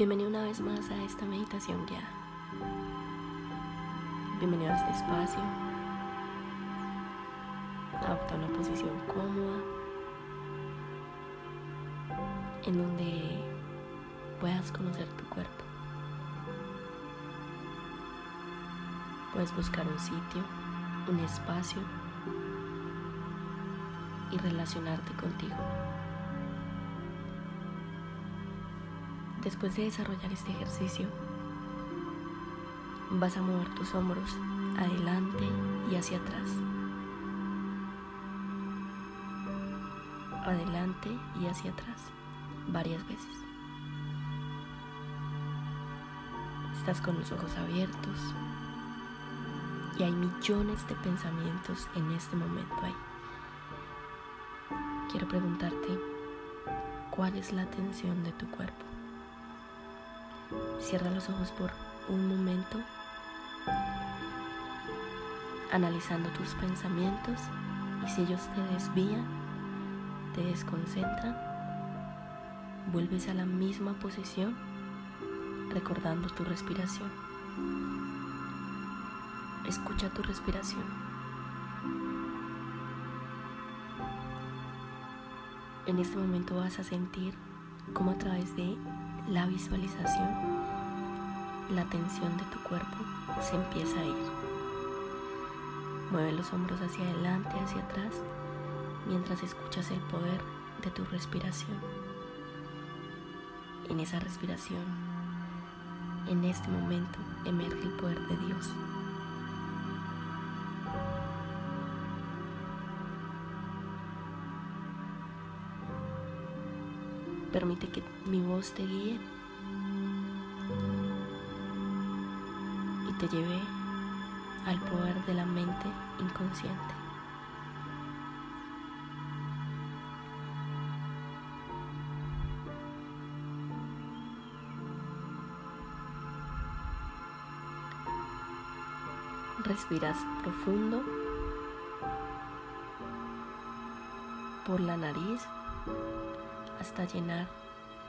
Bienvenido una vez más a esta meditación guiada. Bienvenido a este espacio. Adopta una posición cómoda en donde puedas conocer tu cuerpo. Puedes buscar un sitio, un espacio y relacionarte contigo. Después de desarrollar este ejercicio, vas a mover tus hombros adelante y hacia atrás. Adelante y hacia atrás varias veces. Estás con los ojos abiertos y hay millones de pensamientos en este momento ahí. Quiero preguntarte, ¿cuál es la tensión de tu cuerpo? Cierra los ojos por un momento, analizando tus pensamientos y si ellos te desvían, te desconcentran, vuelves a la misma posición recordando tu respiración. Escucha tu respiración. En este momento vas a sentir cómo a través de la visualización, la tensión de tu cuerpo se empieza a ir. Mueve los hombros hacia adelante, hacia atrás, mientras escuchas el poder de tu respiración. En esa respiración, en este momento, emerge el poder de Dios. Permite que mi voz te guíe y te lleve al poder de la mente inconsciente. Respiras profundo por la nariz hasta llenar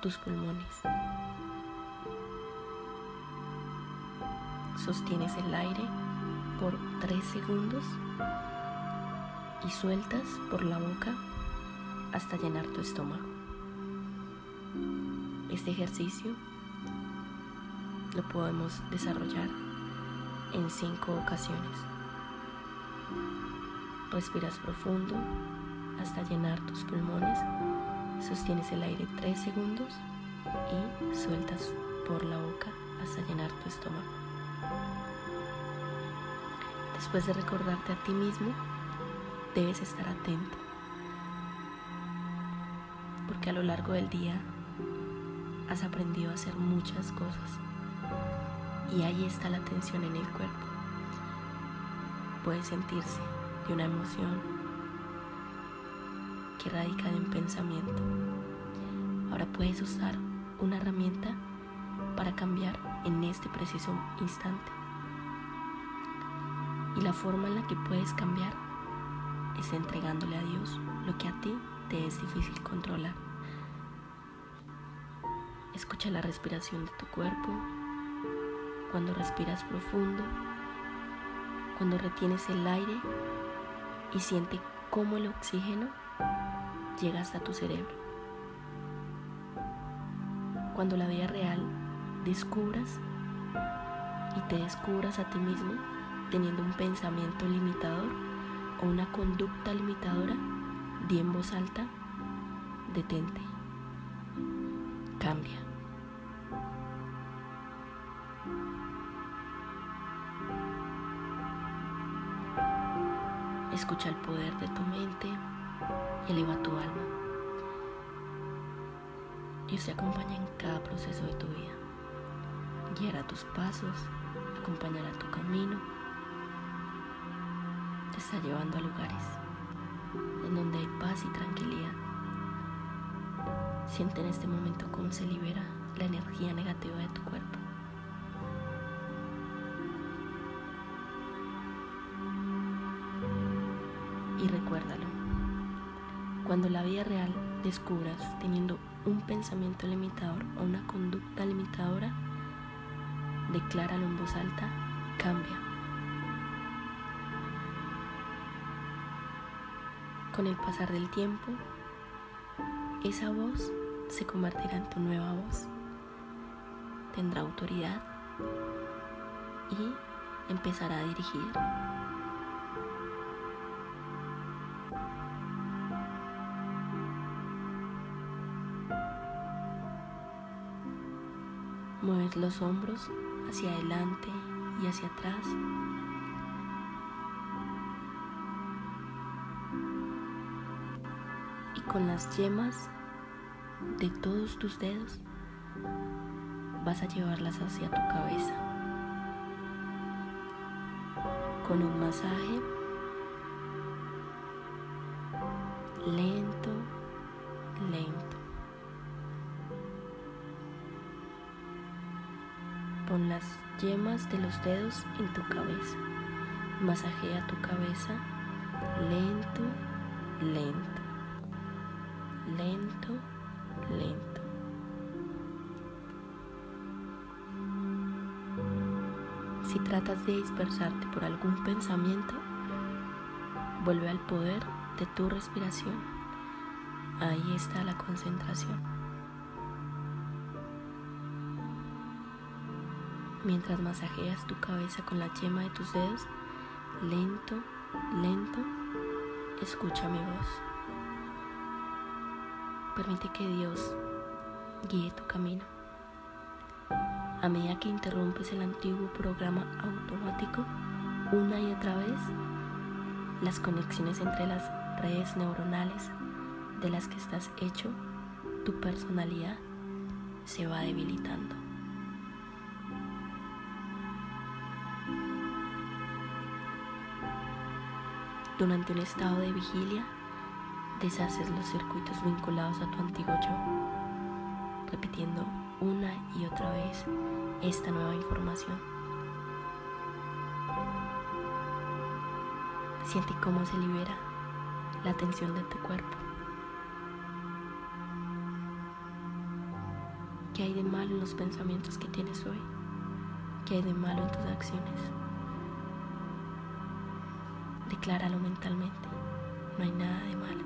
tus pulmones. Sostienes el aire por 3 segundos y sueltas por la boca hasta llenar tu estómago. Este ejercicio lo podemos desarrollar en 5 ocasiones. Respiras profundo hasta llenar tus pulmones Sostienes el aire 3 segundos y sueltas por la boca hasta llenar tu estómago. Después de recordarte a ti mismo, debes estar atento. Porque a lo largo del día has aprendido a hacer muchas cosas. Y ahí está la tensión en el cuerpo. Puede sentirse de una emoción que radica en pensamiento. Ahora puedes usar una herramienta para cambiar en este preciso instante. Y la forma en la que puedes cambiar es entregándole a Dios lo que a ti te es difícil controlar. Escucha la respiración de tu cuerpo, cuando respiras profundo, cuando retienes el aire y siente cómo el oxígeno llega hasta tu cerebro. Cuando la vida real descubras y te descubras a ti mismo teniendo un pensamiento limitador o una conducta limitadora, di en voz alta, detente, cambia. Escucha el poder de tu mente eleva tu alma. Dios te acompaña en cada proceso de tu vida. Guiará tus pasos, acompañará tu camino. Te está llevando a lugares en donde hay paz y tranquilidad. Siente en este momento cómo se libera la energía negativa de tu cuerpo. Y recuérdalo, cuando la vida real descubras teniendo un pensamiento limitador o una conducta limitadora, decláralo en voz alta, cambia. Con el pasar del tiempo, esa voz se convertirá en tu nueva voz. Tendrá autoridad y empezará a dirigir. Mueves los hombros hacia adelante y hacia atrás. Y con las yemas de todos tus dedos vas a llevarlas hacia tu cabeza. Con un masaje lento, lento. Pon las yemas de los dedos en tu cabeza. Masajea tu cabeza lento, lento, lento, lento. Si tratas de dispersarte por algún pensamiento, vuelve al poder de tu respiración. Ahí está la concentración. Mientras masajeas tu cabeza con la yema de tus dedos, lento, lento, escucha mi voz. Permite que Dios guíe tu camino. A medida que interrumpes el antiguo programa automático una y otra vez, las conexiones entre las redes neuronales de las que estás hecho, tu personalidad se va debilitando. Durante un estado de vigilia, deshaces los circuitos vinculados a tu antiguo yo, repitiendo una y otra vez esta nueva información. Siente cómo se libera la tensión de tu cuerpo. ¿Qué hay de malo en los pensamientos que tienes hoy? ¿Qué hay de malo en tus acciones? Decláralo mentalmente. No hay nada de malo.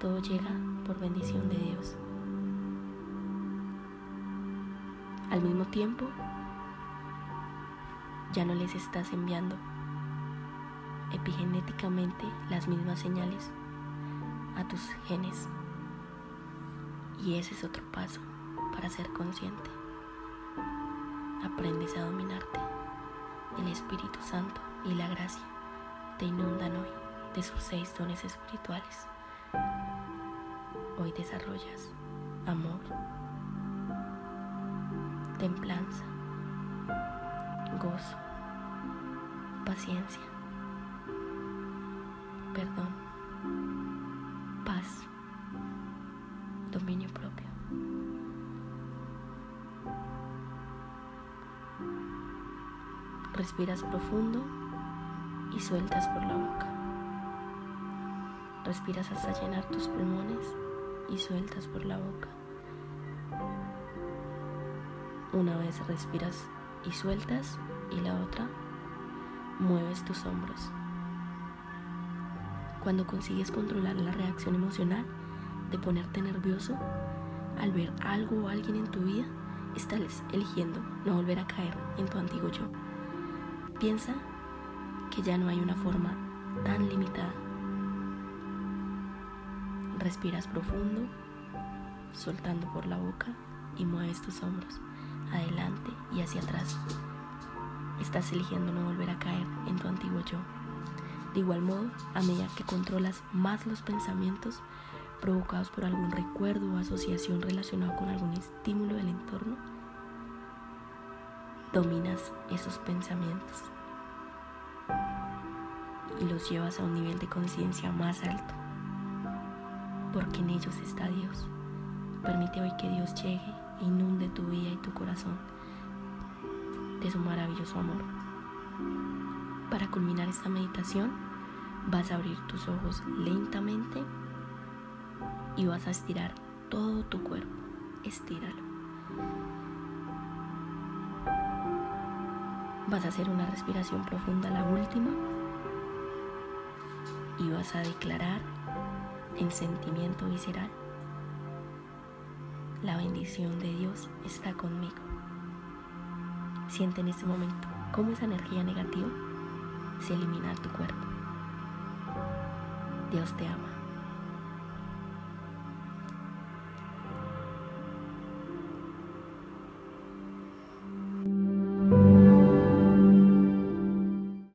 Todo llega por bendición de Dios. Al mismo tiempo, ya no les estás enviando epigenéticamente las mismas señales a tus genes. Y ese es otro paso para ser consciente. Aprendes a dominarte. El Espíritu Santo y la gracia te inundan hoy de sus seis dones espirituales. Hoy desarrollas amor, templanza, gozo, paciencia, perdón, paz, dominio propio. Respiras profundo y sueltas por la boca. Respiras hasta llenar tus pulmones y sueltas por la boca. Una vez respiras y sueltas y la otra mueves tus hombros. Cuando consigues controlar la reacción emocional de ponerte nervioso al ver algo o alguien en tu vida, estás eligiendo no volver a caer en tu antiguo yo. Piensa que ya no hay una forma tan limitada. Respiras profundo, soltando por la boca y mueves tus hombros adelante y hacia atrás. Estás eligiendo no volver a caer en tu antiguo yo. De igual modo, a medida que controlas más los pensamientos provocados por algún recuerdo o asociación relacionado con algún estímulo del entorno, dominas esos pensamientos y los llevas a un nivel de conciencia más alto, porque en ellos está Dios. Permite hoy que Dios llegue e inunde tu vida y tu corazón de su maravilloso amor. Para culminar esta meditación, vas a abrir tus ojos lentamente y vas a estirar todo tu cuerpo. Estíralo. Vas a hacer una respiración profunda, la última, y vas a declarar en sentimiento visceral. La bendición de Dios está conmigo. Siente en este momento cómo esa energía negativa se elimina de tu cuerpo. Dios te ama.